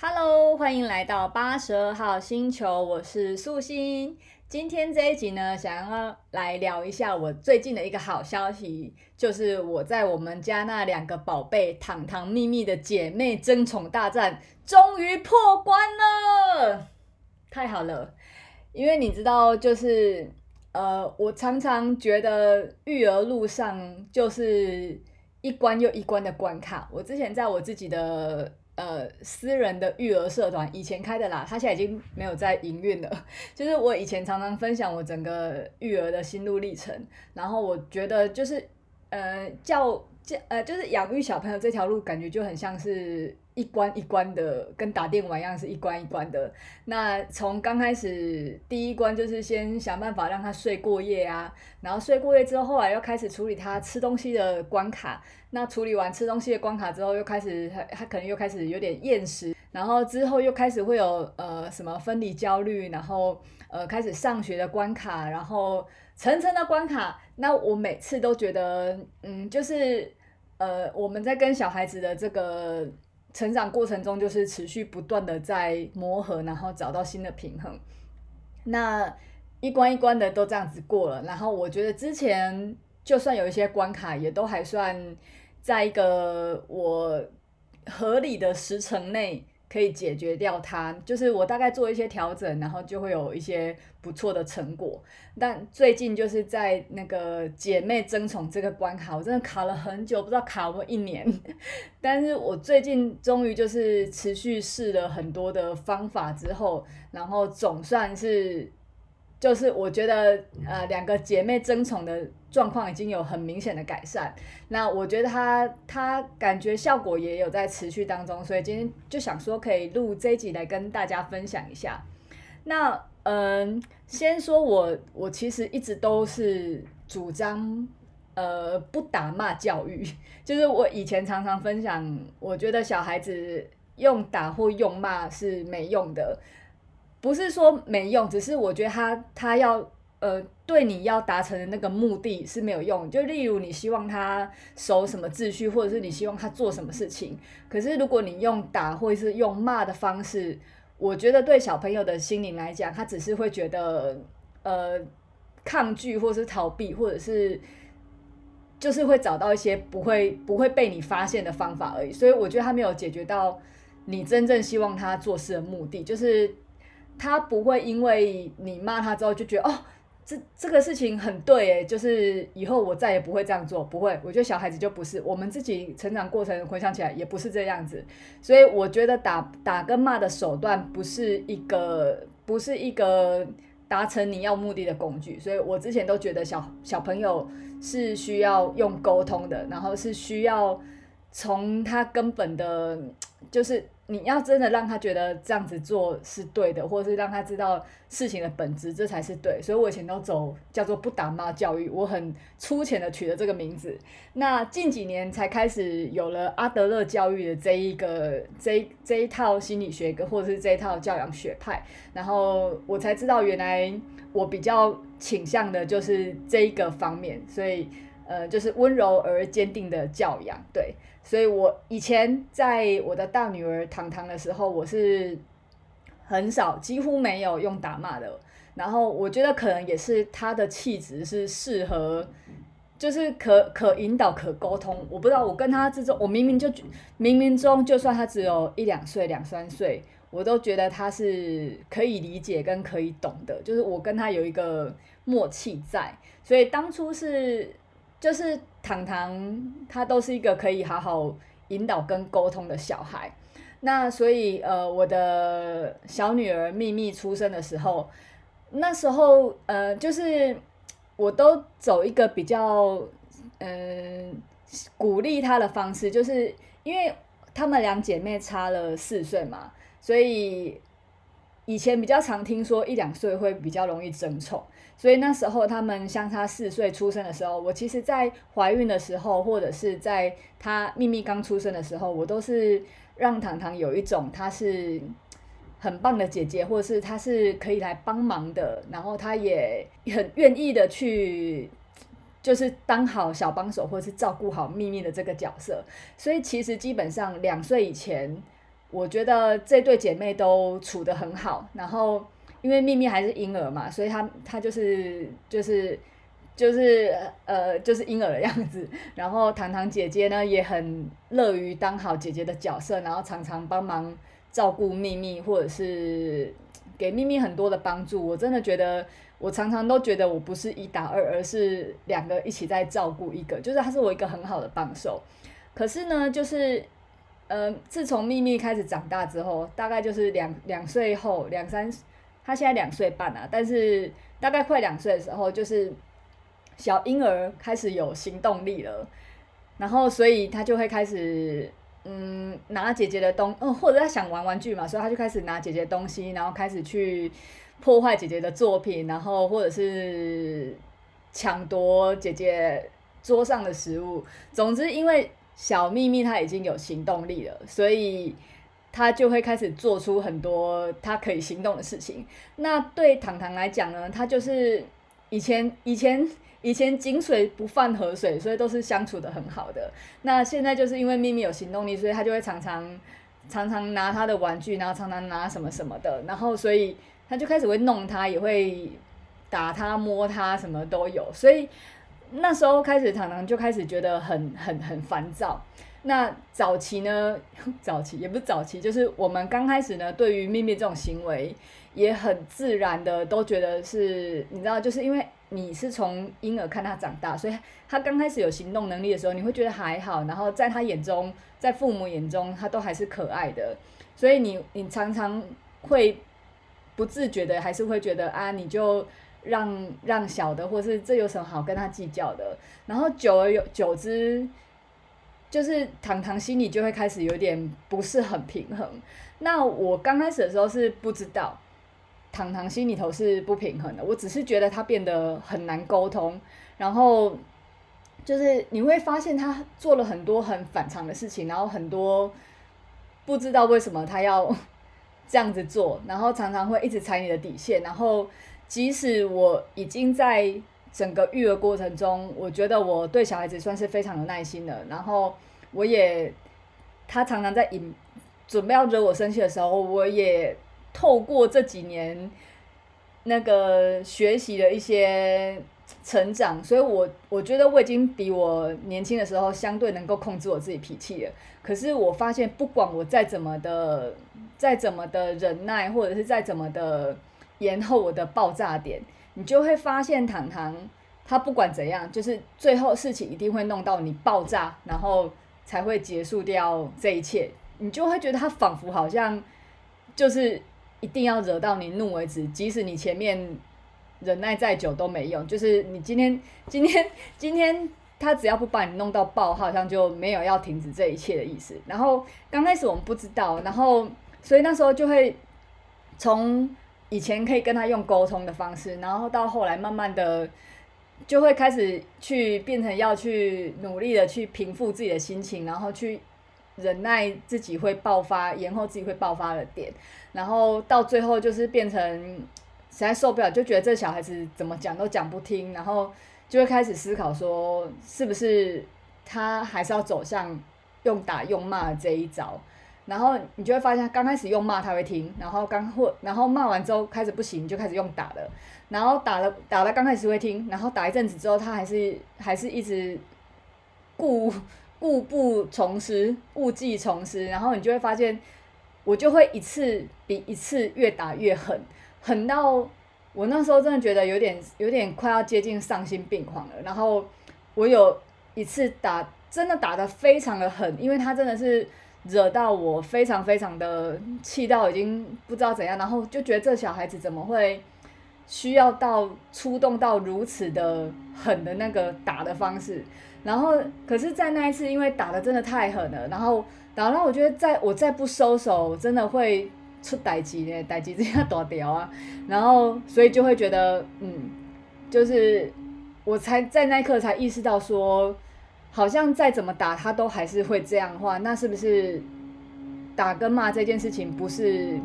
Hello，欢迎来到八十二号星球，我是素心。今天这一集呢，想要来聊一下我最近的一个好消息，就是我在我们家那两个宝贝糖糖秘密的姐妹争宠大战终于破关了，太好了！因为你知道，就是呃，我常常觉得育儿路上就是一关又一关的关卡。我之前在我自己的。呃，私人的育儿社团以前开的啦，他现在已经没有在营运了。就是我以前常常分享我整个育儿的心路历程，然后我觉得就是呃教教呃就是养育小朋友这条路，感觉就很像是。一关一关的，跟打电玩一样，是一关一关的。那从刚开始第一关就是先想办法让他睡过夜啊，然后睡过夜之后，后来又开始处理他吃东西的关卡。那处理完吃东西的关卡之后，又开始他他可能又开始有点厌食，然后之后又开始会有呃什么分离焦虑，然后呃开始上学的关卡，然后层层的关卡。那我每次都觉得，嗯，就是呃我们在跟小孩子的这个。成长过程中就是持续不断的在磨合，然后找到新的平衡。那一关一关的都这样子过了，然后我觉得之前就算有一些关卡，也都还算在一个我合理的时程内。可以解决掉它，就是我大概做一些调整，然后就会有一些不错的成果。但最近就是在那个姐妹争宠这个关卡，我真的卡了很久，不知道卡了一年。但是我最近终于就是持续试了很多的方法之后，然后总算是。就是我觉得，呃，两个姐妹争宠的状况已经有很明显的改善。那我觉得他他感觉效果也有在持续当中，所以今天就想说可以录这一集来跟大家分享一下。那嗯、先说我我其实一直都是主张呃不打骂教育，就是我以前常常分享，我觉得小孩子用打或用骂是没用的。不是说没用，只是我觉得他他要呃对你要达成的那个目的是没有用。就例如你希望他守什么秩序，或者是你希望他做什么事情，可是如果你用打或者是用骂的方式，我觉得对小朋友的心灵来讲，他只是会觉得呃抗拒，或是逃避，或者是就是会找到一些不会不会被你发现的方法而已。所以我觉得他没有解决到你真正希望他做事的目的，就是。他不会因为你骂他之后就觉得哦，这这个事情很对诶，就是以后我再也不会这样做，不会。我觉得小孩子就不是，我们自己成长过程回想起来也不是这样子，所以我觉得打打跟骂的手段不是一个不是一个达成你要目的的工具，所以我之前都觉得小小朋友是需要用沟通的，然后是需要从他根本的，就是。你要真的让他觉得这样子做是对的，或者是让他知道事情的本质，这才是对。所以我以前都走叫做不打骂教育，我很粗浅的取了这个名字。那近几年才开始有了阿德勒教育的这一个这这一套心理学，或者是这一套教养学派，然后我才知道原来我比较倾向的就是这一个方面，所以呃，就是温柔而坚定的教养，对。所以，我以前在我的大女儿糖糖的时候，我是很少，几乎没有用打骂的。然后，我觉得可能也是她的气质是适合，就是可可引导、可沟通。我不知道，我跟她之中，我明明就冥冥中，就算她只有一两岁、两三岁，我都觉得她是可以理解跟可以懂的。就是我跟她有一个默契在，所以当初是。就是糖糖，他都是一个可以好好引导跟沟通的小孩。那所以，呃，我的小女儿秘密出生的时候，那时候，呃，就是我都走一个比较，嗯、鼓励她的方式，就是因为她们两姐妹差了四岁嘛，所以。以前比较常听说一两岁会比较容易争宠，所以那时候他们相差四岁出生的时候，我其实，在怀孕的时候，或者是在她秘密刚出生的时候，我都是让糖糖有一种她是很棒的姐姐，或者是她是可以来帮忙的，然后她也很愿意的去，就是当好小帮手，或是照顾好秘密的这个角色。所以其实基本上两岁以前。我觉得这对姐妹都处得很好，然后因为秘密还是婴儿嘛，所以她她就是就是就是呃就是婴儿的样子。然后糖糖姐姐呢也很乐于当好姐姐的角色，然后常常帮忙照顾秘密，或者是给秘密很多的帮助。我真的觉得，我常常都觉得我不是一打二，而是两个一起在照顾一个，就是她是我一个很好的帮手。可是呢，就是。呃，自从秘密开始长大之后，大概就是两两岁后两三，他现在两岁半啊，但是大概快两岁的时候，就是小婴儿开始有行动力了，然后所以他就会开始嗯拿姐姐的东，嗯或者他想玩玩具嘛，所以他就开始拿姐姐的东西，然后开始去破坏姐姐的作品，然后或者是抢夺姐姐桌上的食物，总之因为。小秘密他已经有行动力了，所以他就会开始做出很多他可以行动的事情。那对糖糖来讲呢，他就是以前以前以前井水不犯河水，所以都是相处得很好的。那现在就是因为秘密有行动力，所以他就会常常常常拿他的玩具，然后常常拿什么什么的，然后所以他就开始会弄他，也会打他、摸他，什么都有，所以。那时候开始，糖糖就开始觉得很很很烦躁。那早期呢，早期也不是早期，就是我们刚开始呢，对于秘密这种行为，也很自然的都觉得是，你知道，就是因为你是从婴儿看他长大，所以他刚开始有行动能力的时候，你会觉得还好。然后在他眼中，在父母眼中，他都还是可爱的。所以你你常常会不自觉的，还是会觉得啊，你就。让让小的，或是这有什么好跟他计较的？然后久而有久之，就是糖糖心里就会开始有点不是很平衡。那我刚开始的时候是不知道，糖糖心里头是不平衡的。我只是觉得他变得很难沟通，然后就是你会发现他做了很多很反常的事情，然后很多不知道为什么他要这样子做，然后常常会一直踩你的底线，然后。即使我已经在整个育儿过程中，我觉得我对小孩子算是非常有耐心的。然后我也，他常常在引准备要惹我生气的时候，我也透过这几年那个学习的一些成长，所以我我觉得我已经比我年轻的时候相对能够控制我自己脾气了。可是我发现，不管我再怎么的再怎么的忍耐，或者是再怎么的。延后我的爆炸点，你就会发现糖糖，他不管怎样，就是最后事情一定会弄到你爆炸，然后才会结束掉这一切。你就会觉得他仿佛好像就是一定要惹到你怒为止，即使你前面忍耐再久都没用。就是你今天今天今天他只要不把你弄到爆，好像就没有要停止这一切的意思。然后刚开始我们不知道，然后所以那时候就会从。以前可以跟他用沟通的方式，然后到后来慢慢的就会开始去变成要去努力的去平复自己的心情，然后去忍耐自己会爆发，延后自己会爆发的点，然后到最后就是变成实在受不了，就觉得这小孩子怎么讲都讲不听，然后就会开始思考说，是不是他还是要走向用打用骂这一招。然后你就会发现，刚开始用骂他会听，然后刚或然后骂完之后开始不行，就开始用打了，然后打了打了刚开始会听，然后打一阵子之后，他还是还是一直故故步重施，故技重施，然后你就会发现，我就会一次比一次越打越狠，狠到我那时候真的觉得有点有点快要接近丧心病狂了。然后我有一次打真的打得非常的狠，因为他真的是。惹到我非常非常的气到已经不知道怎样，然后就觉得这小孩子怎么会需要到出动到如此的狠的那个打的方式，然后可是，在那一次因为打的真的太狠了，然后打到我觉得再我再不收手，真的会出代志呢，代志这样大条啊，然后所以就会觉得嗯，就是我才在那一刻才意识到说。好像再怎么打他都还是会这样的话，那是不是打跟骂这件事情不是？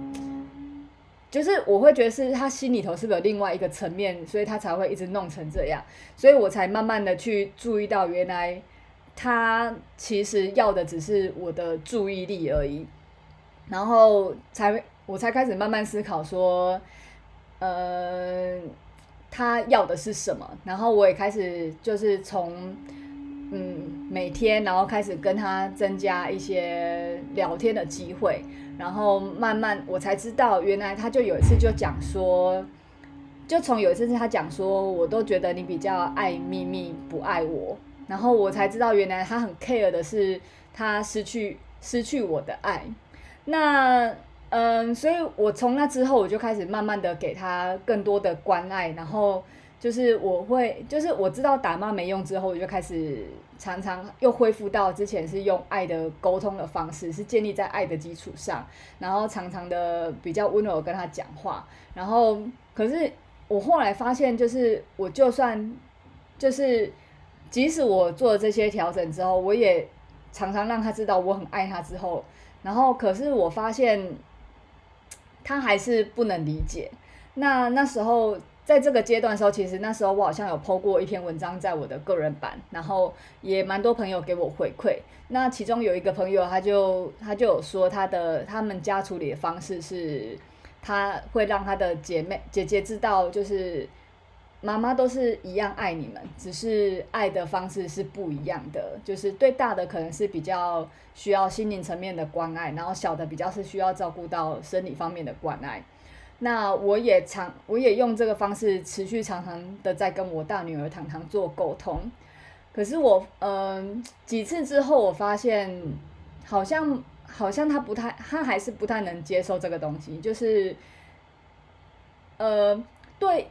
就是我会觉得是他心里头是不是有另外一个层面，所以他才会一直弄成这样，所以我才慢慢的去注意到，原来他其实要的只是我的注意力而已。然后才我才开始慢慢思考说，呃，他要的是什么？然后我也开始就是从嗯每天，然后开始跟他增加一些聊天的机会，然后慢慢我才知道，原来他就有一次就讲说。就从有一次他讲说，我都觉得你比较爱秘密，不爱我，然后我才知道原来他很 care 的是他失去失去我的爱。那嗯，所以我从那之后我就开始慢慢的给他更多的关爱，然后就是我会就是我知道打骂没用之后，我就开始常常又恢复到之前是用爱的沟通的方式，是建立在爱的基础上，然后常常的比较温柔跟他讲话，然后可是。我后来发现，就是我就算，就是即使我做了这些调整之后，我也常常让他知道我很爱他。之后，然后可是我发现他还是不能理解。那那时候在这个阶段的时候，其实那时候我好像有 po 过一篇文章在我的个人版，然后也蛮多朋友给我回馈。那其中有一个朋友，他就他就有说他的他们家处理的方式是。他会让他的姐妹姐姐知道，就是妈妈都是一样爱你们，只是爱的方式是不一样的。就是对大的可能是比较需要心灵层面的关爱，然后小的比较是需要照顾到生理方面的关爱。那我也常我也用这个方式持续常常的在跟我大女儿糖糖做沟通。可是我嗯、几次之后，我发现好像。好像他不太，他还是不太能接受这个东西，就是，呃，对，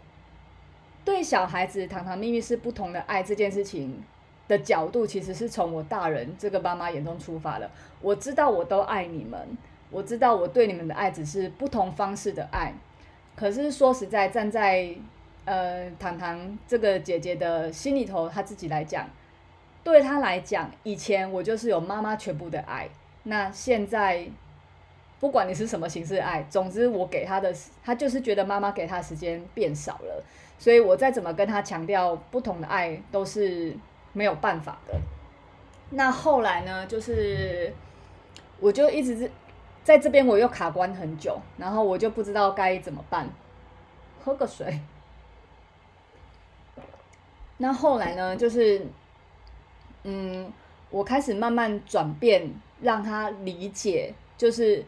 对小孩子糖糖秘密是不同的爱这件事情的角度，其实是从我大人这个妈妈眼中出发的。我知道我都爱你们，我知道我对你们的爱只是不同方式的爱。可是说实在，站在呃糖糖这个姐姐的心里头，她自己来讲，对她来讲，以前我就是有妈妈全部的爱。那现在，不管你是什么形式爱，总之我给她的，她就是觉得妈妈给她时间变少了，所以我再怎么跟她强调不同的爱都是没有办法的。那后来呢，就是我就一直是在这边，我又卡关很久，然后我就不知道该怎么办。喝个水。那后来呢，就是嗯，我开始慢慢转变。让他理解，就是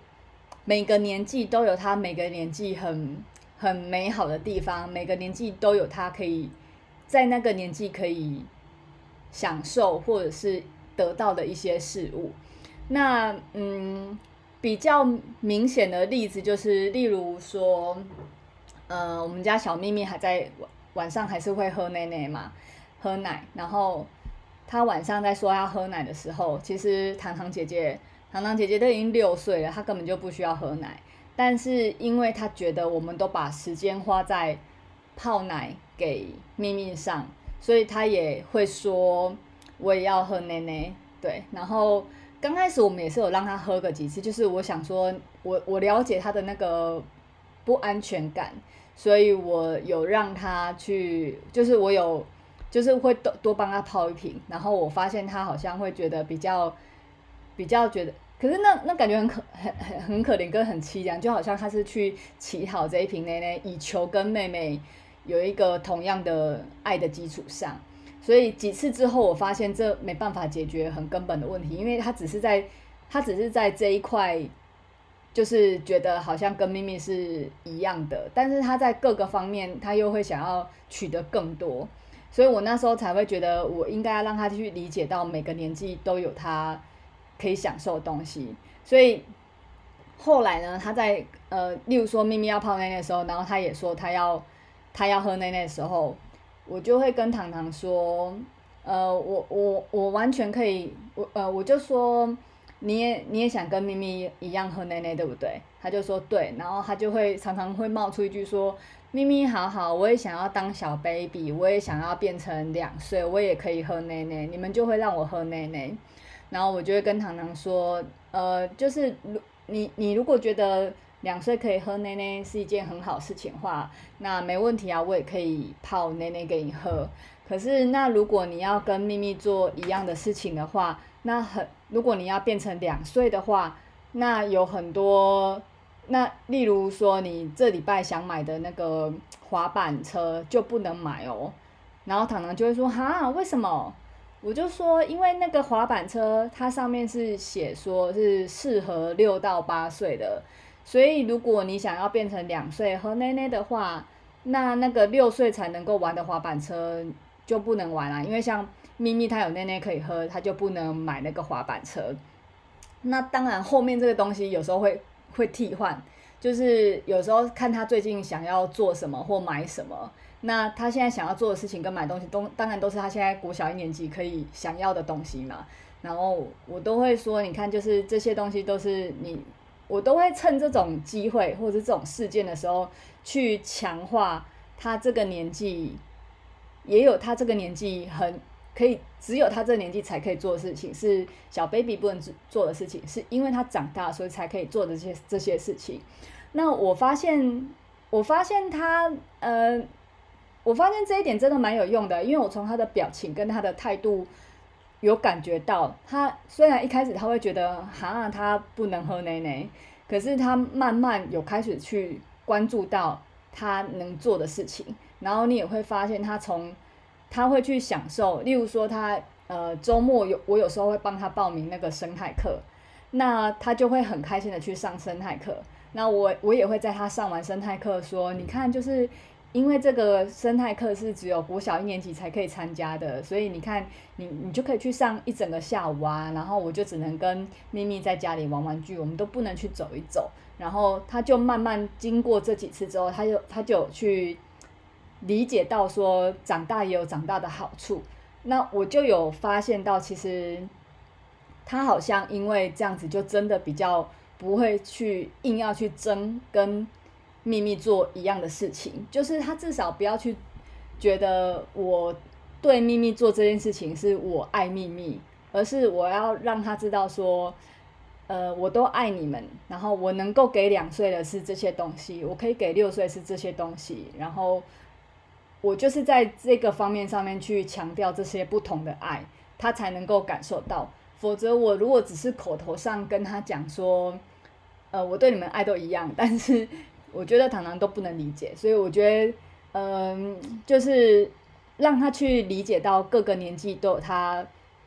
每个年纪都有他每个年纪很很美好的地方，每个年纪都有他可以在那个年纪可以享受或者是得到的一些事物。那嗯，比较明显的例子就是，例如说，呃，我们家小秘密还在晚上还是会喝奶奶嘛，喝奶，然后。他晚上在说要喝奶的时候，其实糖糖姐姐，糖糖姐姐都已经六岁了，她根本就不需要喝奶。但是因为她觉得我们都把时间花在泡奶给咪咪上，所以她也会说我也要喝奶奶。对，然后刚开始我们也是有让他喝个几次，就是我想说我我了解他的那个不安全感，所以我有让他去，就是我有。就是会多多帮他泡一瓶，然后我发现他好像会觉得比较比较觉得，可是那那感觉很可很很很可怜跟很凄凉，就好像他是去乞讨这一瓶奶奶，以求跟妹妹有一个同样的爱的基础上。所以几次之后，我发现这没办法解决很根本的问题，因为他只是在他只是在这一块，就是觉得好像跟咪咪是一样的，但是他在各个方面他又会想要取得更多。所以我那时候才会觉得，我应该要让他去理解到每个年纪都有他可以享受的东西。所以后来呢，他在呃，例如说咪咪要泡奶奶的时候，然后他也说他要他要喝奶奶的时候，我就会跟糖糖说，呃，我我我完全可以，我呃我就说你也你也想跟咪咪一样喝奶奶，对不对？他就说对，然后他就会常常会冒出一句说。咪咪好好，我也想要当小 baby，我也想要变成两岁，我也可以喝奶奶，你们就会让我喝奶奶。然后我就会跟糖糖说，呃，就是如你你如果觉得两岁可以喝奶奶是一件很好事情的话，那没问题啊，我也可以泡奶奶给你喝。可是那如果你要跟咪咪做一样的事情的话，那很如果你要变成两岁的话，那有很多，那例如说你这礼拜想买的那个滑板车就不能买哦。然后糖糖就会说哈，为什么？我就说，因为那个滑板车它上面是写说是适合六到八岁的，所以如果你想要变成两岁喝奶奶的话，那那个六岁才能够玩的滑板车就不能玩了，因为像咪咪他有奶奶可以喝，他就不能买那个滑板车。那当然后面这个东西有时候会会替换，就是有时候看他最近想要做什么或买什么。那他现在想要做的事情跟买东西都当然都是他现在国小一年级可以想要的东西嘛。然后我都会说，你看，就是这些东西都是你，我都会趁这种机会或者这种事件的时候去强化他这个年纪，也有他这个年纪很可以，只有他这个年纪才可以做的事情，是小 baby 不能做的事情，是因为他长大所以才可以做的这些这些事情。那我发现，我发现他，呃。我发现这一点真的蛮有用的，因为我从他的表情跟他的态度有感觉到，他虽然一开始他会觉得哈，他不能喝奶奶，可是他慢慢有开始去关注到他能做的事情，然后你也会发现他从他会去享受，例如说他呃周末有我有时候会帮他报名那个生态课，那他就会很开心的去上生态课，那我我也会在他上完生态课说，你看就是。因为这个生态课是只有国小一年级才可以参加的，所以你看，你你就可以去上一整个下午啊。然后我就只能跟咪咪在家里玩玩具，我们都不能去走一走。然后他就慢慢经过这几次之后，他就他就去理解到说，长大也有长大的好处。那我就有发现到，其实他好像因为这样子，就真的比较不会去硬要去争跟。秘密做一样的事情，就是他至少不要去觉得我对秘密做这件事情是我爱秘密，而是我要让他知道说，呃，我都爱你们，然后我能够给两岁的是这些东西，我可以给六岁是这些东西，然后我就是在这个方面上面去强调这些不同的爱，他才能够感受到。否则我如果只是口头上跟他讲说，呃，我对你们爱都一样，但是。我觉得糖糖都不能理解，所以我觉得，嗯，就是让他去理解到各个年纪都有他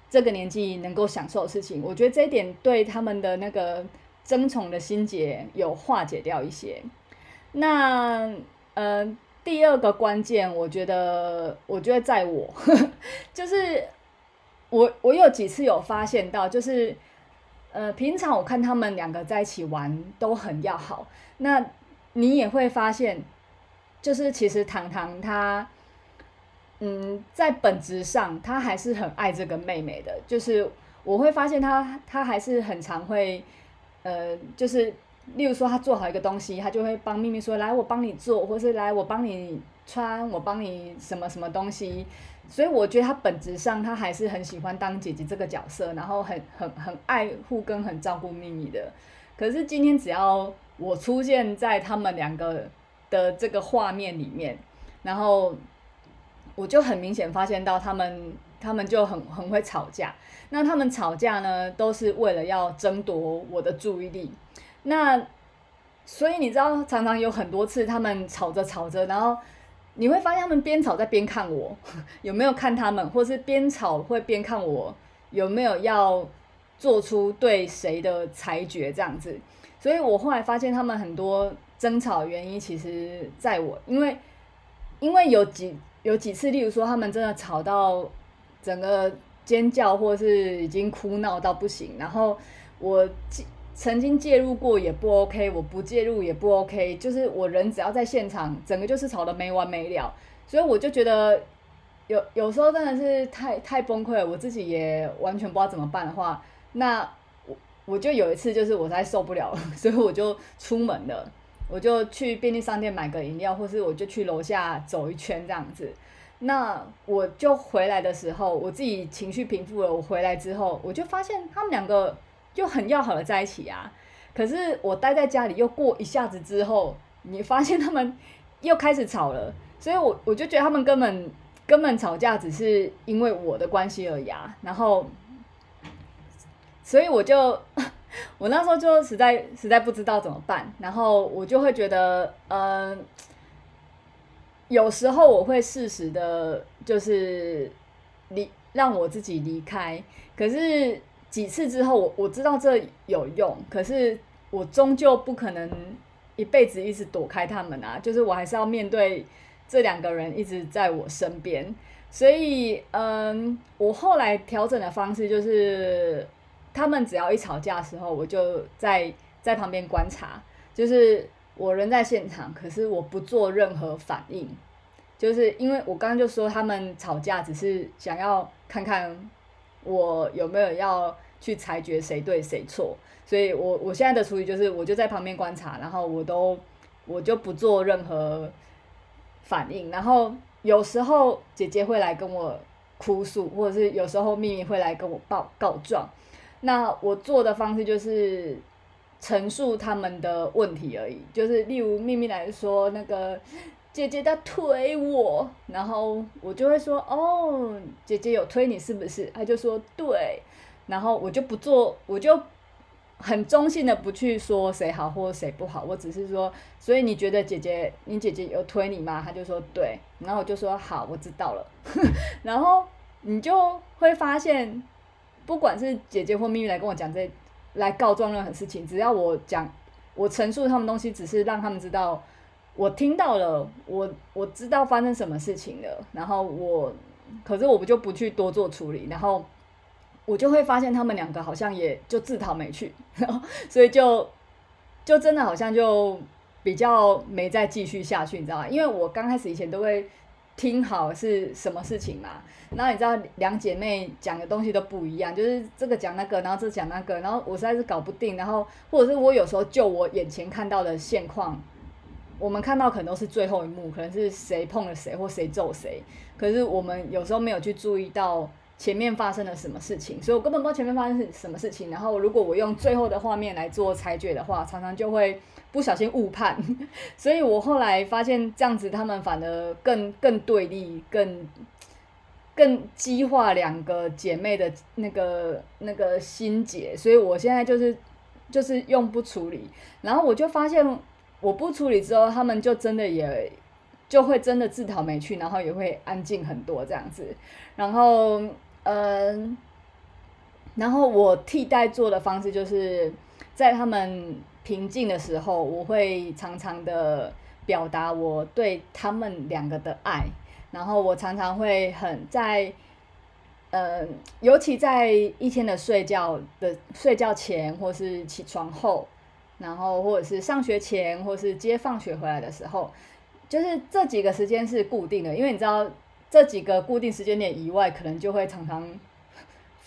这个年纪能够享受的事情。我觉得这一点对他们的那个争宠的心结有化解掉一些。那，嗯，第二个关键，我觉得，我觉得在我，就是我我有几次有发现到，就是，呃，平常我看他们两个在一起玩都很要好，那。你也会发现，就是其实糖糖他，嗯，在本质上他还是很爱这个妹妹的。就是我会发现他，他还是很常会，呃，就是例如说他做好一个东西，他就会帮咪咪说：“来，我帮你做，或是来我帮你穿，我帮你什么什么东西。”所以我觉得他本质上他还是很喜欢当姐姐这个角色，然后很很很爱护跟很照顾咪咪的。可是今天只要。我出现在他们两个的这个画面里面，然后我就很明显发现到他们，他们就很很会吵架。那他们吵架呢，都是为了要争夺我的注意力。那所以你知道，常常有很多次他们吵着吵着，然后你会发现他们边吵在边看我 有没有看他们，或是边吵会边看我有没有要做出对谁的裁决这样子。所以我后来发现，他们很多争吵原因，其实在我，因为因为有几有几次，例如说他们真的吵到整个尖叫，或是已经哭闹到不行，然后我曾经介入过也不 OK，我不介入也不 OK，就是我人只要在现场，整个就是吵得没完没了，所以我就觉得有有时候真的是太太崩溃了，我自己也完全不知道怎么办的话，那。我就有一次，就是我实在受不了了，所以我就出门了，我就去便利商店买个饮料，或是我就去楼下走一圈这样子。那我就回来的时候，我自己情绪平复了，我回来之后，我就发现他们两个就很要好的在一起啊。可是我待在家里又过一下子之后，你发现他们又开始吵了，所以我我就觉得他们根本根本吵架只是因为我的关系而已啊，然后。所以我就，我那时候就实在实在不知道怎么办，然后我就会觉得，嗯、有时候我会适时的，就是离让我自己离开。可是几次之后，我我知道这有用，可是我终究不可能一辈子一直躲开他们啊，就是我还是要面对这两个人一直在我身边。所以，嗯，我后来调整的方式就是，他们只要一吵架的时候，我就在在旁边观察，就是我人在现场，可是我不做任何反应，就是因为我刚刚就说他们吵架只是想要看看我有没有要去裁决谁对谁错，所以我我现在的处理就是，我就在旁边观察，然后我都我就不做任何反应，然后。有时候姐姐会来跟我哭诉，或者是有时候秘密会来跟我报告状。那我做的方式就是陈述他们的问题而已。就是例如秘密来说，那个姐姐在推我，然后我就会说：“哦，姐姐有推你是不是？”他就说：“对。”然后我就不做，我就。很中性的不去说谁好或谁不好，我只是说，所以你觉得姐姐，你姐姐有推你吗？他就说对，然后我就说好，我知道了。然后你就会发现，不管是姐姐或秘密来跟我讲这，来告状任何事情，只要我讲，我陈述他们东西，只是让他们知道我听到了，我我知道发生什么事情了，然后我，可是我不就不去多做处理，然后。我就会发现他们两个好像也就自讨没趣，然后所以就 就真的好像就比较没再继续下去，你知道吗？因为我刚开始以前都会听好是什么事情嘛，然后你知道两姐妹讲的东西都不一样，就是这个讲那个，然后这讲那个，然后我实在是搞不定，然后或者是我有时候就我眼前看到的现况，我们看到可能都是最后一幕，可能是谁碰了谁或谁揍谁，可是我们有时候没有去注意到。前面发生了什么事情，所以我根本不知道前面发生是什么事情。然后，如果我用最后的画面来做裁决的话，常常就会不小心误判。所以我后来发现，这样子他们反而更更对立，更更激化两个姐妹的那个那个心结。所以我现在就是就是用不处理。然后我就发现，我不处理之后，他们就真的也就会真的自讨没趣，然后也会安静很多这样子。然后。嗯，然后我替代做的方式就是，在他们平静的时候，我会常常的表达我对他们两个的爱。然后我常常会很在，嗯，尤其在一天的睡觉的睡觉前，或是起床后，然后或者是上学前，或是接放学回来的时候，就是这几个时间是固定的，因为你知道。这几个固定时间点以外，可能就会常常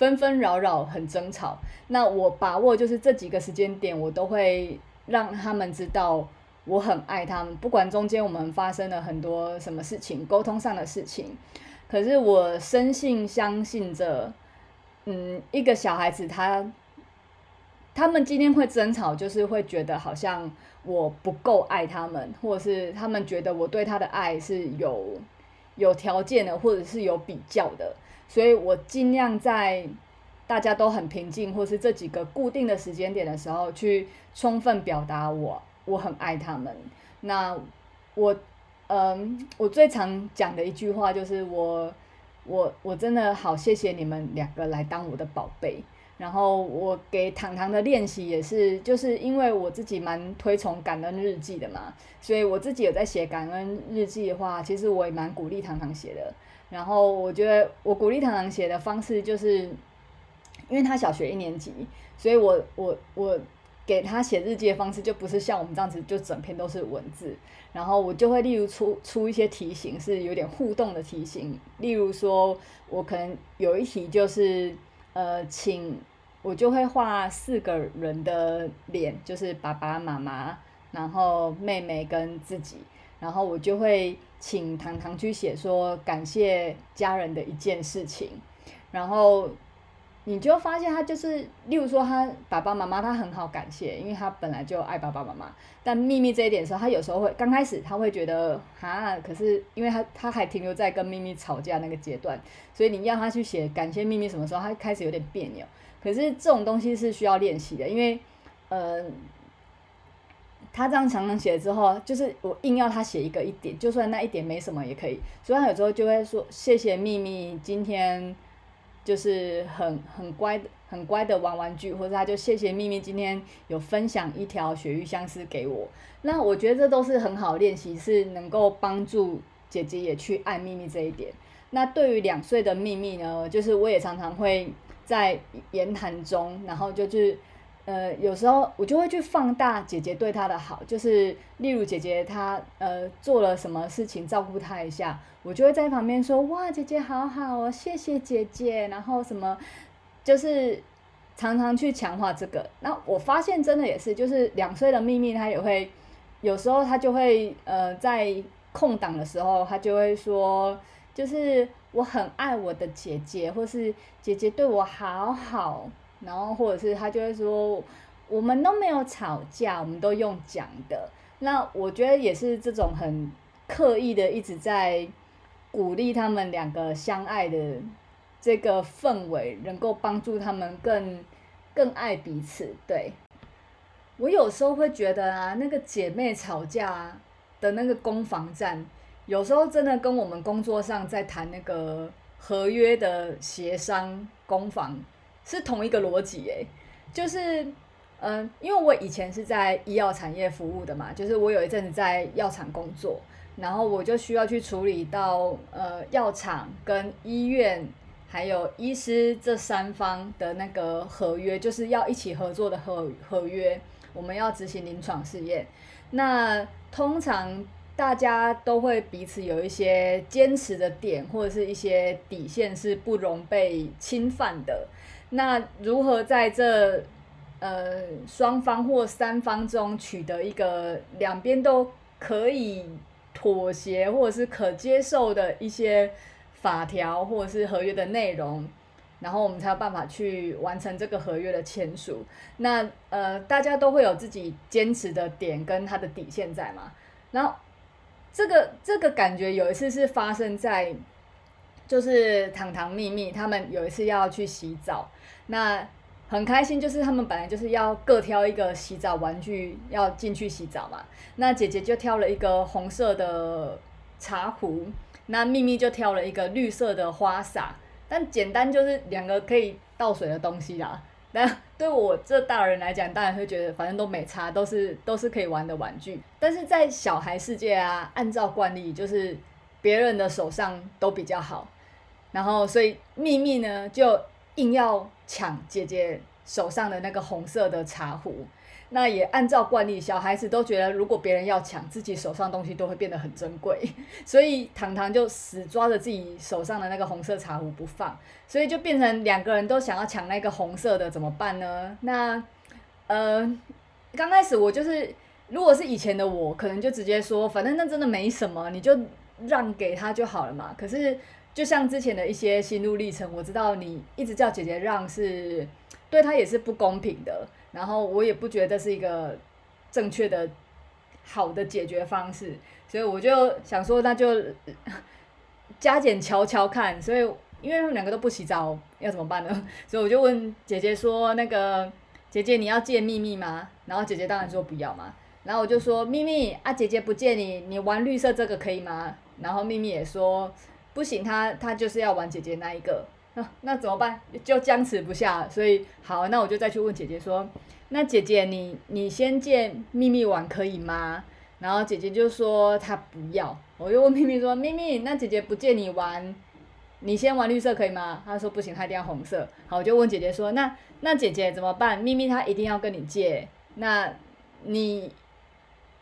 纷纷扰扰，很争吵。那我把握就是这几个时间点，我都会让他们知道我很爱他们，不管中间我们发生了很多什么事情，沟通上的事情。可是我深信相信着，嗯，一个小孩子他他们今天会争吵，就是会觉得好像我不够爱他们，或者是他们觉得我对他的爱是有。有条件的，或者是有比较的，所以我尽量在大家都很平静，或是这几个固定的时间点的时候，去充分表达我我很爱他们。那我，嗯，我最常讲的一句话就是我我我真的好谢谢你们两个来当我的宝贝。然后我给糖糖的练习也是，就是因为我自己蛮推崇感恩日记的嘛，所以我自己有在写感恩日记的话，其实我也蛮鼓励糖糖写的。然后我觉得我鼓励糖糖写的方式，就是因为他小学一年级，所以我我我给他写日记的方式就不是像我们这样子，就整篇都是文字。然后我就会例如出出一些题型，是有点互动的题型，例如说我可能有一题就是呃，请。我就会画四个人的脸，就是爸爸妈妈，然后妹妹跟自己，然后我就会请糖糖去写说感谢家人的一件事情，然后你就发现他就是，例如说他爸爸妈妈他很好感谢，因为他本来就爱爸爸妈妈，但秘密这一点的时候，他有时候会刚开始他会觉得哈，可是因为他他还停留在跟秘密吵架那个阶段，所以你让他去写感谢秘密什么时候，他开始有点别扭。可是这种东西是需要练习的，因为，呃，他这样常常写之后，就是我硬要他写一个一点，就算那一点没什么也可以。所以他有时候就会说：“谢谢秘密，今天就是很很乖，很乖的玩玩具。”或者他就谢谢秘密今天有分享一条雪域相思给我。那我觉得这都是很好练习，是能够帮助姐姐也去爱秘密这一点。那对于两岁的秘密呢，就是我也常常会。在言谈中，然后就是，呃，有时候我就会去放大姐姐对她的好，就是例如姐姐她呃做了什么事情照顾她一下，我就会在旁边说哇，姐姐好好哦，谢谢姐姐，然后什么，就是常常去强化这个。那我发现真的也是，就是两岁的秘密她也会，有时候她就会呃在空档的时候，她就会说。就是我很爱我的姐姐，或是姐姐对我好好，然后或者是他就会说，我们都没有吵架，我们都用讲的。那我觉得也是这种很刻意的一直在鼓励他们两个相爱的这个氛围，能够帮助他们更更爱彼此。对，我有时候会觉得啊，那个姐妹吵架的那个攻防战。有时候真的跟我们工作上在谈那个合约的协商攻防是同一个逻辑诶，就是嗯，因为我以前是在医药产业服务的嘛，就是我有一阵子在药厂工作，然后我就需要去处理到呃药厂跟医院还有医师这三方的那个合约，就是要一起合作的合合约，我们要执行临床试验，那通常。大家都会彼此有一些坚持的点，或者是一些底线是不容被侵犯的。那如何在这呃双方或三方中取得一个两边都可以妥协或者是可接受的一些法条或者是合约的内容，然后我们才有办法去完成这个合约的签署。那呃，大家都会有自己坚持的点跟他的底线在嘛，然后。这个这个感觉有一次是发生在，就是糖糖秘密他们有一次要去洗澡，那很开心，就是他们本来就是要各挑一个洗澡玩具要进去洗澡嘛，那姐姐就挑了一个红色的茶壶，那秘密就挑了一个绿色的花洒，但简单就是两个可以倒水的东西啦。那对我这大人来讲，当然会觉得反正都没差，都是都是可以玩的玩具。但是在小孩世界啊，按照惯例就是别人的手上都比较好，然后所以秘密呢就硬要抢姐姐手上的那个红色的茶壶。那也按照惯例，小孩子都觉得，如果别人要抢自己手上东西，都会变得很珍贵，所以糖糖就死抓着自己手上的那个红色茶壶不放，所以就变成两个人都想要抢那个红色的，怎么办呢？那，呃，刚开始我就是，如果是以前的我，可能就直接说，反正那真的没什么，你就让给他就好了嘛。可是，就像之前的一些心路历程，我知道你一直叫姐姐让是，对他也是不公平的。然后我也不觉得是一个正确的、好的解决方式，所以我就想说，那就加减瞧瞧看。所以，因为他们两个都不洗澡，要怎么办呢？所以我就问姐姐说：“那个姐姐，你要借秘密吗？”然后姐姐当然说不要嘛。然后我就说：“秘密啊，姐姐不借你，你玩绿色这个可以吗？”然后秘密也说：“不行，她她就是要玩姐姐那一个。”那那怎么办？就僵持不下，所以好，那我就再去问姐姐说，那姐姐你你先借秘密玩可以吗？然后姐姐就说她不要，我又问秘密说，秘密那姐姐不借你玩，你先玩绿色可以吗？她说不行，她一定要红色。好，我就问姐姐说，那那姐姐怎么办？秘密她一定要跟你借，那你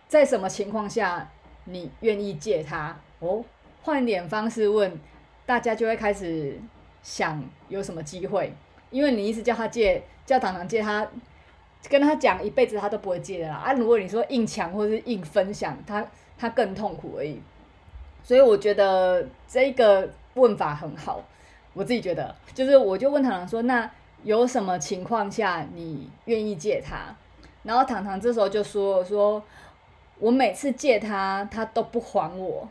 在什么情况下你愿意借她？哦，换点方式问，大家就会开始。想有什么机会？因为你一直叫他借，叫糖糖借他，跟他讲一辈子他都不会借的啦。啊，如果你说硬抢或者是硬分享，他他更痛苦而已。所以我觉得这个问法很好，我自己觉得，就是我就问糖糖说，那有什么情况下你愿意借他？然后糖糖这时候就说说，我每次借他，他都不还我。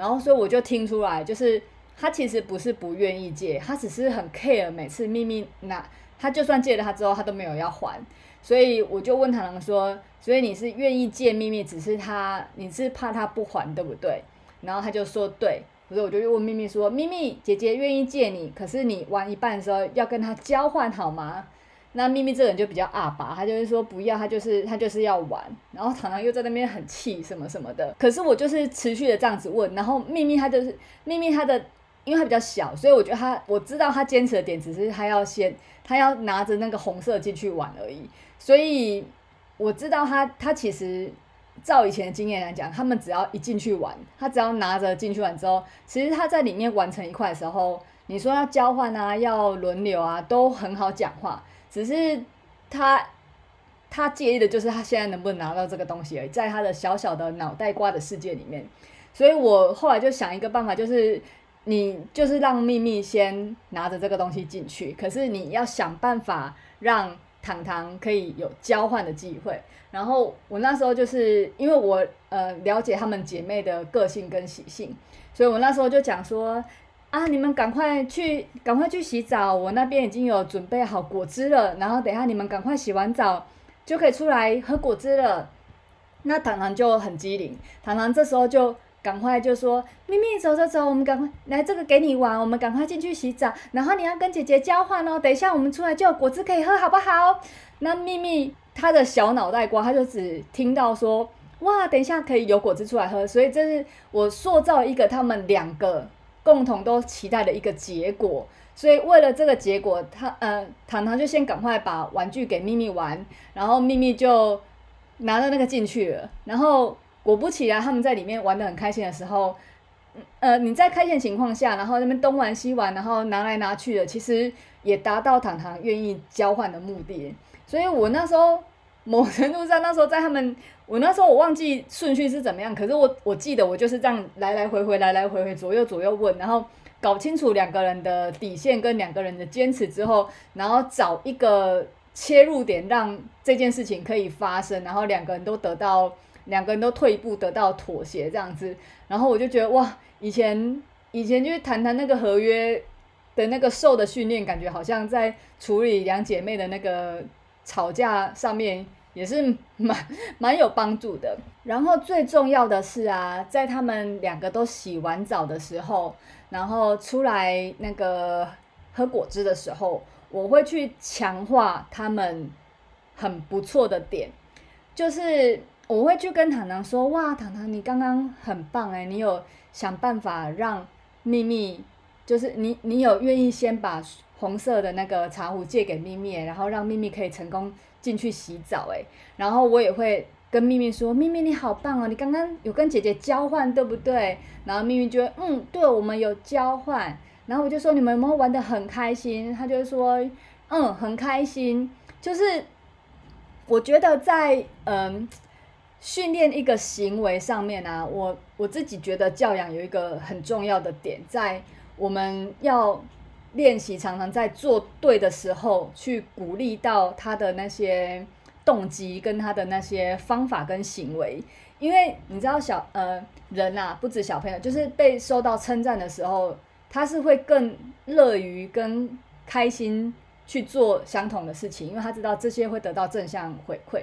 然后所以我就听出来，就是。他其实不是不愿意借，他只是很 care。每次秘密拿他就算借了他之后，他都没有要还。所以我就问糖糖说：“所以你是愿意借秘密，只是他你是怕他不还，对不对？”然后他就说：“对。”所以我就又问秘密说：“秘密姐姐愿意借你，可是你玩一半的时候要跟他交换好吗？”那咪咪这个人就比较阿爸，他就是说不要，他就是他就是要玩。然后糖糖又在那边很气什么什么的。可是我就是持续的这样子问，然后咪咪他就是咪咪他的，因为他比较小，所以我觉得他我知道他坚持的点只是他要先他要拿着那个红色进去玩而已。所以我知道他他其实照以前的经验来讲，他们只要一进去玩，他只要拿着进去玩之后，其实他在里面完成一块的时候，你说要交换啊，要轮流啊，都很好讲话。只是他他介意的就是他现在能不能拿到这个东西而已，在他的小小的脑袋瓜的世界里面，所以我后来就想一个办法，就是你就是让秘密先拿着这个东西进去，可是你要想办法让糖糖可以有交换的机会。然后我那时候就是因为我呃了解她们姐妹的个性跟习性，所以我那时候就讲说。啊！你们赶快去，赶快去洗澡。我那边已经有准备好果汁了，然后等一下你们赶快洗完澡，就可以出来喝果汁了。那糖糖就很机灵，糖糖这时候就赶快就说：“咪咪，走走走，我们赶快来这个给你玩，我们赶快进去洗澡。然后你要跟姐姐交换哦，等一下我们出来就有果汁可以喝，好不好？”那咪咪她的小脑袋瓜，她就只听到说：“哇，等一下可以有果汁出来喝。”所以这是我塑造一个他们两个。共同都期待的一个结果，所以为了这个结果，他呃，糖糖就先赶快把玩具给秘密玩，然后秘密就拿着那个进去了，然后果不其然，他们在里面玩的很开心的时候，呃，你在开心的情况下，然后那边东玩西玩，然后拿来拿去的，其实也达到糖糖愿意交换的目的，所以我那时候。某程度上，那时候在他们，我那时候我忘记顺序是怎么样，可是我我记得我就是这样来来回回，来来回回，左右左右问，然后搞清楚两个人的底线跟两个人的坚持之后，然后找一个切入点，让这件事情可以发生，然后两个人都得到，两个人都退一步得到妥协这样子，然后我就觉得哇，以前以前就是谈谈那个合约的那个受的训练，感觉好像在处理两姐妹的那个。吵架上面也是蛮蛮有帮助的。然后最重要的是啊，在他们两个都洗完澡的时候，然后出来那个喝果汁的时候，我会去强化他们很不错的点，就是我会去跟糖糖说：“哇，糖糖你刚刚很棒诶，你有想办法让秘密，就是你你有愿意先把。”红色的那个茶壶借给咪咪，然后让咪咪可以成功进去洗澡。诶，然后我也会跟咪咪说：“咪咪你好棒哦，你刚刚有跟姐姐交换，对不对？”然后咪咪就会嗯，对，我们有交换。然后我就说：“你们有没有玩得很开心？”他就说：“嗯，很开心。”就是我觉得在嗯训练一个行为上面啊，我我自己觉得教养有一个很重要的点，在我们要。练习常常在做对的时候，去鼓励到他的那些动机跟他的那些方法跟行为，因为你知道小呃人啊，不止小朋友，就是被受到称赞的时候，他是会更乐于跟开心去做相同的事情，因为他知道这些会得到正向回馈。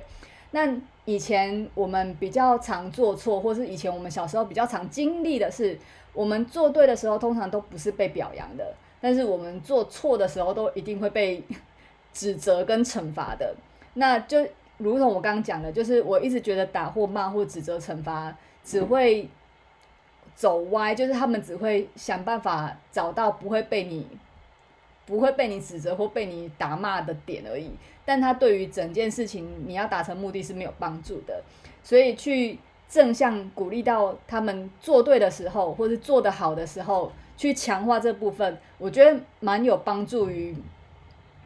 那以前我们比较常做错，或是以前我们小时候比较常经历的是，我们做对的时候，通常都不是被表扬的。但是我们做错的时候，都一定会被 指责跟惩罚的。那就如同我刚刚讲的，就是我一直觉得打或骂或指责惩罚只会走歪，就是他们只会想办法找到不会被你 不会被你指责或被你打骂的点而已。但他对于整件事情你要达成目的是没有帮助的。所以去正向鼓励到他们做对的时候，或是做得好的时候。去强化这部分，我觉得蛮有帮助于，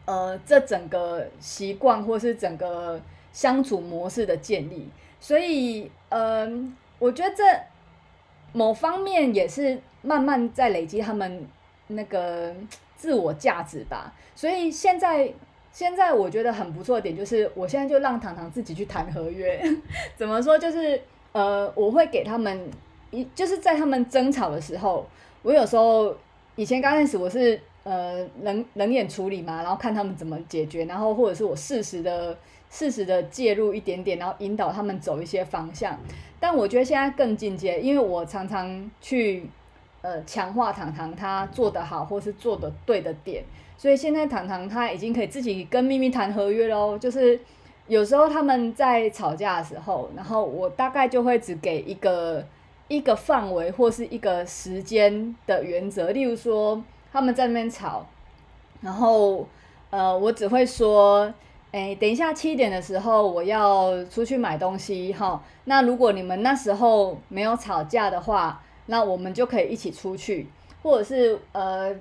呃，这整个习惯或是整个相处模式的建立。所以，嗯、呃，我觉得这某方面也是慢慢在累积他们那个自我价值吧。所以现在，现在我觉得很不错的点就是，我现在就让糖糖自己去谈合约。怎么说？就是呃，我会给他们一，就是在他们争吵的时候。我有时候以前刚开始我是呃冷冷眼处理嘛，然后看他们怎么解决，然后或者是我适时的适时的介入一点点，然后引导他们走一些方向。但我觉得现在更进阶，因为我常常去呃强化糖糖他做得好或是做得对的点，所以现在糖糖他已经可以自己跟咪咪谈合约喽，就是。有时候他们在吵架的时候，然后我大概就会只给一个一个范围或是一个时间的原则。例如说他们在那边吵，然后呃，我只会说，哎，等一下七点的时候我要出去买东西哈。那如果你们那时候没有吵架的话，那我们就可以一起出去，或者是呃，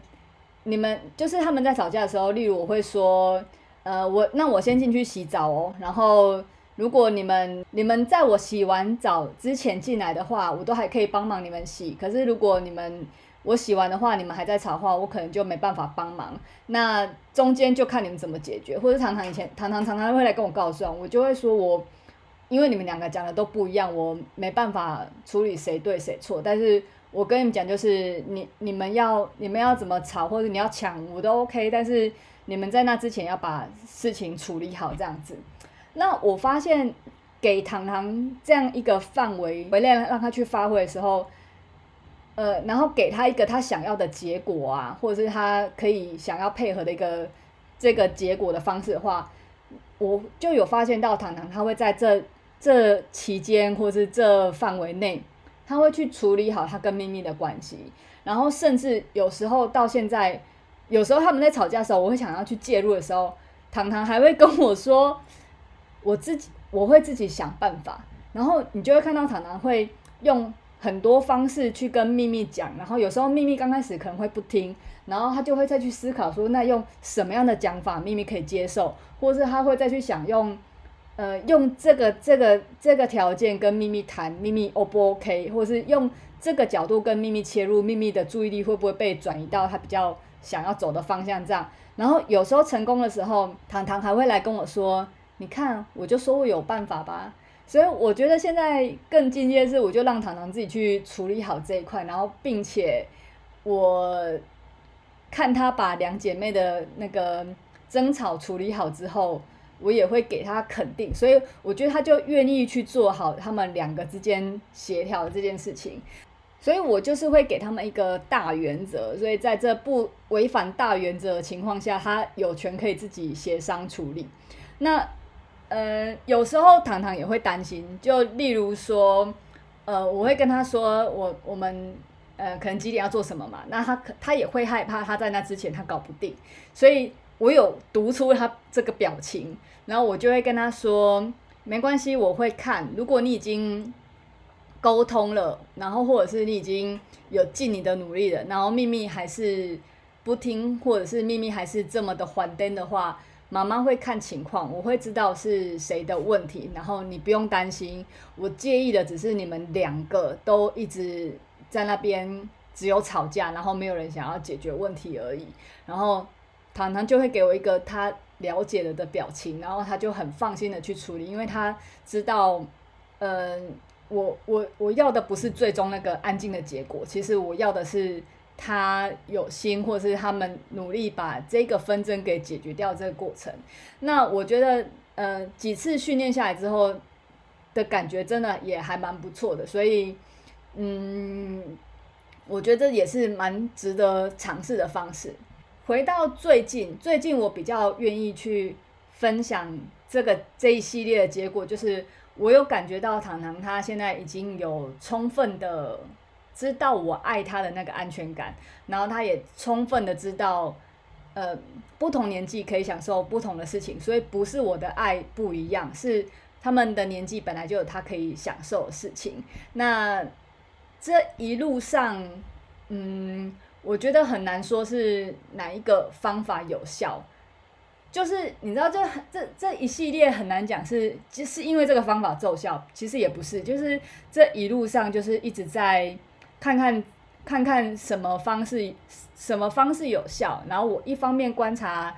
你们就是他们在吵架的时候，例如我会说。呃，我那我先进去洗澡哦。然后，如果你们你们在我洗完澡之前进来的话，我都还可以帮忙你们洗。可是如果你们我洗完的话，你们还在吵的话，我可能就没办法帮忙。那中间就看你们怎么解决。或者糖糖以前糖糖常常会来跟我告状，我就会说我因为你们两个讲的都不一样，我没办法处理谁对谁错。但是我跟你们讲，就是你你们要你们要怎么吵，或者你要抢，我都 OK。但是。你们在那之前要把事情处理好，这样子。那我发现给糖糖这样一个范围，回来让他去发挥的时候，呃，然后给他一个他想要的结果啊，或者是他可以想要配合的一个这个结果的方式的话，我就有发现到糖糖他会在这这期间或是这范围内，他会去处理好他跟咪咪的关系，然后甚至有时候到现在。有时候他们在吵架的时候，我会想要去介入的时候，糖糖还会跟我说，我自己我会自己想办法。然后你就会看到糖糖会用很多方式去跟秘密讲，然后有时候秘密刚开始可能会不听，然后他就会再去思考说，那用什么样的讲法秘密可以接受，或是他会再去想用，呃，用这个这个这个条件跟秘密谈，秘密 O 不 OK，或是用这个角度跟秘密切入，秘密的注意力会不会被转移到他比较。想要走的方向这样，然后有时候成功的时候，糖糖还会来跟我说：“你看，我就说我有办法吧。”所以我觉得现在更进阶是，我就让糖糖自己去处理好这一块，然后并且我看他把两姐妹的那个争吵处理好之后，我也会给他肯定，所以我觉得他就愿意去做好他们两个之间协调这件事情。所以我就是会给他们一个大原则，所以在这不违反大原则的情况下，他有权可以自己协商处理。那呃，有时候糖糖也会担心，就例如说，呃，我会跟他说，我我们呃可能几点要做什么嘛，那他可他也会害怕他在那之前他搞不定，所以我有读出他这个表情，然后我就会跟他说，没关系，我会看，如果你已经。沟通了，然后或者是你已经有尽你的努力了，然后秘密还是不听，或者是秘密还是这么的缓颠的话，妈妈会看情况，我会知道是谁的问题，然后你不用担心。我介意的只是你们两个都一直在那边只有吵架，然后没有人想要解决问题而已。然后糖糖就会给我一个他了解了的表情，然后他就很放心的去处理，因为他知道，嗯、我我我要的不是最终那个安静的结果，其实我要的是他有心，或是他们努力把这个纷争给解决掉这个过程。那我觉得，呃，几次训练下来之后的感觉真的也还蛮不错的，所以，嗯，我觉得也是蛮值得尝试的方式。回到最近，最近我比较愿意去分享这个这一系列的结果，就是。我有感觉到糖糖他现在已经有充分的知道我爱他的那个安全感，然后他也充分的知道，呃，不同年纪可以享受不同的事情，所以不是我的爱不一样，是他们的年纪本来就有他可以享受的事情。那这一路上，嗯，我觉得很难说是哪一个方法有效。就是你知道这这这一系列很难讲是，就是因为这个方法奏效，其实也不是，就是这一路上就是一直在看看看看什么方式什么方式有效，然后我一方面观察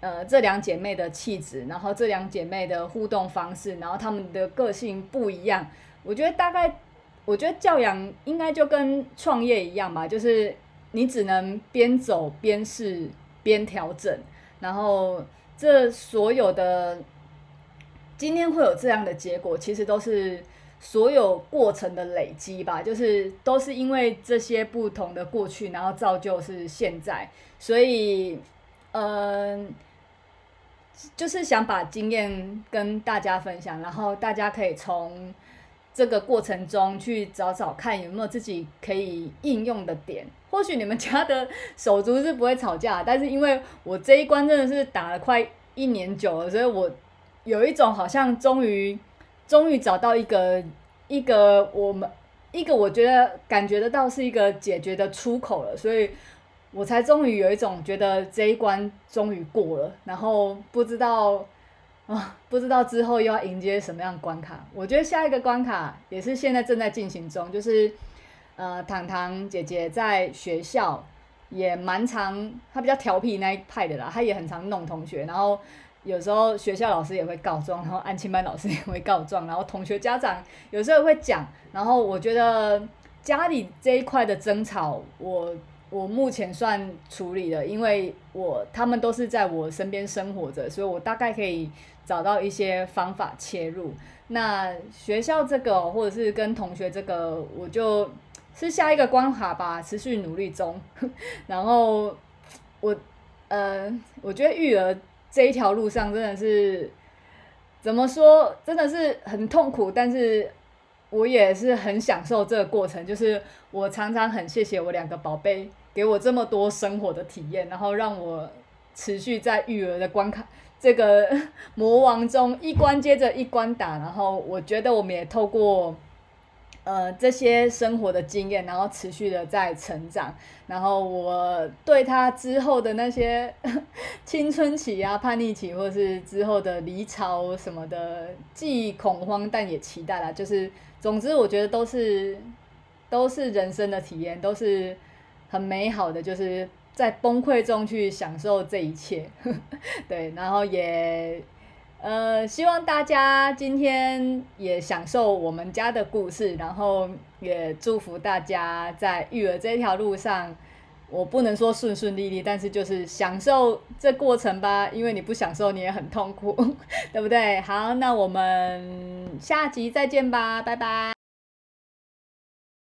呃这两姐妹的气质，然后这两姐妹的互动方式，然后她们的个性不一样，我觉得大概我觉得教养应该就跟创业一样吧，就是你只能边走边试边调整，然后这所有的今天会有这样的结果，其实都是所有过程的累积吧，就是都是因为这些不同的过去，然后造就是现在，所以嗯、就是想把经验跟大家分享，然后大家可以从。这个过程中去找找看有没有自己可以应用的点。或许你们家的手足是不会吵架，但是因为我这一关真的是打了快一年久了，所以我有一种好像终于终于找到一个一个我们一个我觉得感觉得到是一个解决的出口了，所以我才终于有一种觉得这一关终于过了，然后不知道。啊、不知道之后又要迎接什么样的关卡？我觉得下一个关卡也是现在正在进行中，就是呃，糖糖姐姐在学校也蛮常，她比较调皮那一派的啦，她也很常弄同学，然后有时候学校老师也会告状，然后安亲班老师也会告状，然后同学家长有时候会讲，然后我觉得家里这一块的争吵，我我目前算处理了，因为我他们都是在我身边生活着，所以我大概可以。找到一些方法切入，那学校这个或者是跟同学这个，我就是下一个关卡吧，持续努力中。然后我呃，我觉得育儿这一条路上真的是怎么说，真的是很痛苦，但是我也是很享受这个过程。就是我常常很谢谢我两个宝贝给我这么多生活的体验，然后让我持续在育儿的关卡。这个 魔王中一关接着一关打，然后我觉得我们也透过呃这些生活的经验，然后持续的在成长。然后我对他之后的那些 青春期啊、叛逆期，或是之后的离巢什么的，既恐慌但也期待啦。就是总之，我觉得都是都是人生的体验，都是很美好的，就是。在崩溃中去享受这一切，对，然后也呃希望大家今天也享受我们家的故事，然后也祝福大家在育儿这条路上，我不能说顺顺利利，但是就是享受这过程吧，因为你不享受你也很痛苦，对不对？好，那我们下集再见吧，拜拜。